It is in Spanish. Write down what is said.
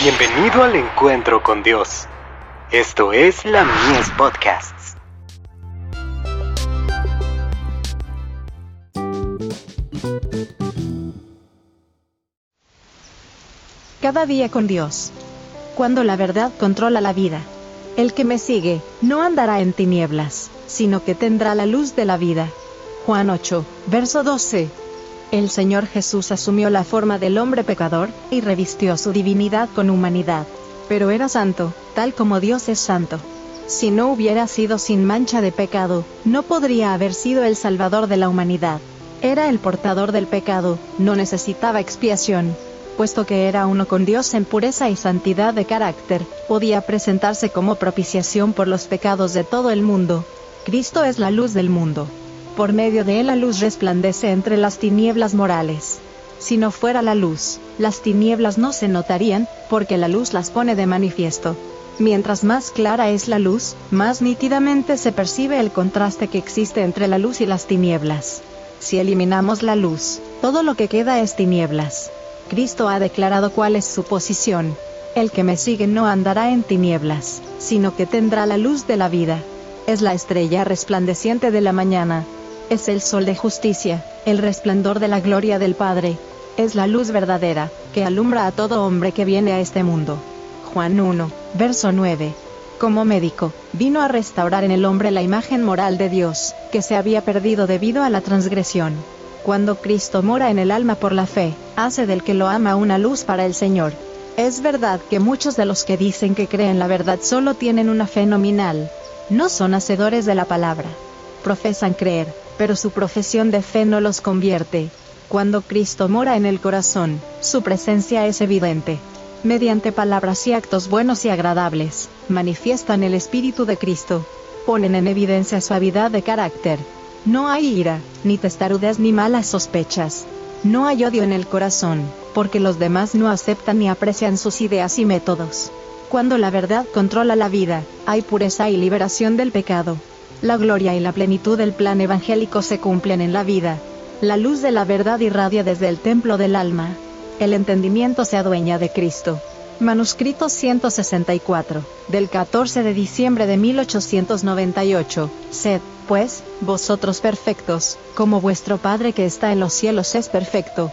Bienvenido al encuentro con Dios. Esto es la Mies Podcasts. Cada día con Dios. Cuando la verdad controla la vida. El que me sigue, no andará en tinieblas, sino que tendrá la luz de la vida. Juan 8, verso 12. El Señor Jesús asumió la forma del hombre pecador, y revistió su divinidad con humanidad. Pero era santo, tal como Dios es santo. Si no hubiera sido sin mancha de pecado, no podría haber sido el Salvador de la humanidad. Era el portador del pecado, no necesitaba expiación. Puesto que era uno con Dios en pureza y santidad de carácter, podía presentarse como propiciación por los pecados de todo el mundo. Cristo es la luz del mundo por medio de él la luz resplandece entre las tinieblas morales. Si no fuera la luz, las tinieblas no se notarían, porque la luz las pone de manifiesto. Mientras más clara es la luz, más nítidamente se percibe el contraste que existe entre la luz y las tinieblas. Si eliminamos la luz, todo lo que queda es tinieblas. Cristo ha declarado cuál es su posición. El que me sigue no andará en tinieblas, sino que tendrá la luz de la vida. Es la estrella resplandeciente de la mañana, es el sol de justicia, el resplandor de la gloria del Padre. Es la luz verdadera, que alumbra a todo hombre que viene a este mundo. Juan 1, verso 9. Como médico, vino a restaurar en el hombre la imagen moral de Dios, que se había perdido debido a la transgresión. Cuando Cristo mora en el alma por la fe, hace del que lo ama una luz para el Señor. Es verdad que muchos de los que dicen que creen la verdad solo tienen una fe nominal. No son hacedores de la palabra. Profesan creer, pero su profesión de fe no los convierte. Cuando Cristo mora en el corazón, su presencia es evidente. Mediante palabras y actos buenos y agradables, manifiestan el Espíritu de Cristo. Ponen en evidencia suavidad de carácter. No hay ira, ni testarudez ni malas sospechas. No hay odio en el corazón, porque los demás no aceptan ni aprecian sus ideas y métodos. Cuando la verdad controla la vida, hay pureza y liberación del pecado. La gloria y la plenitud del plan evangélico se cumplen en la vida. La luz de la verdad irradia desde el templo del alma. El entendimiento se adueña de Cristo. Manuscrito 164, del 14 de diciembre de 1898. Sed, pues, vosotros perfectos, como vuestro Padre que está en los cielos es perfecto.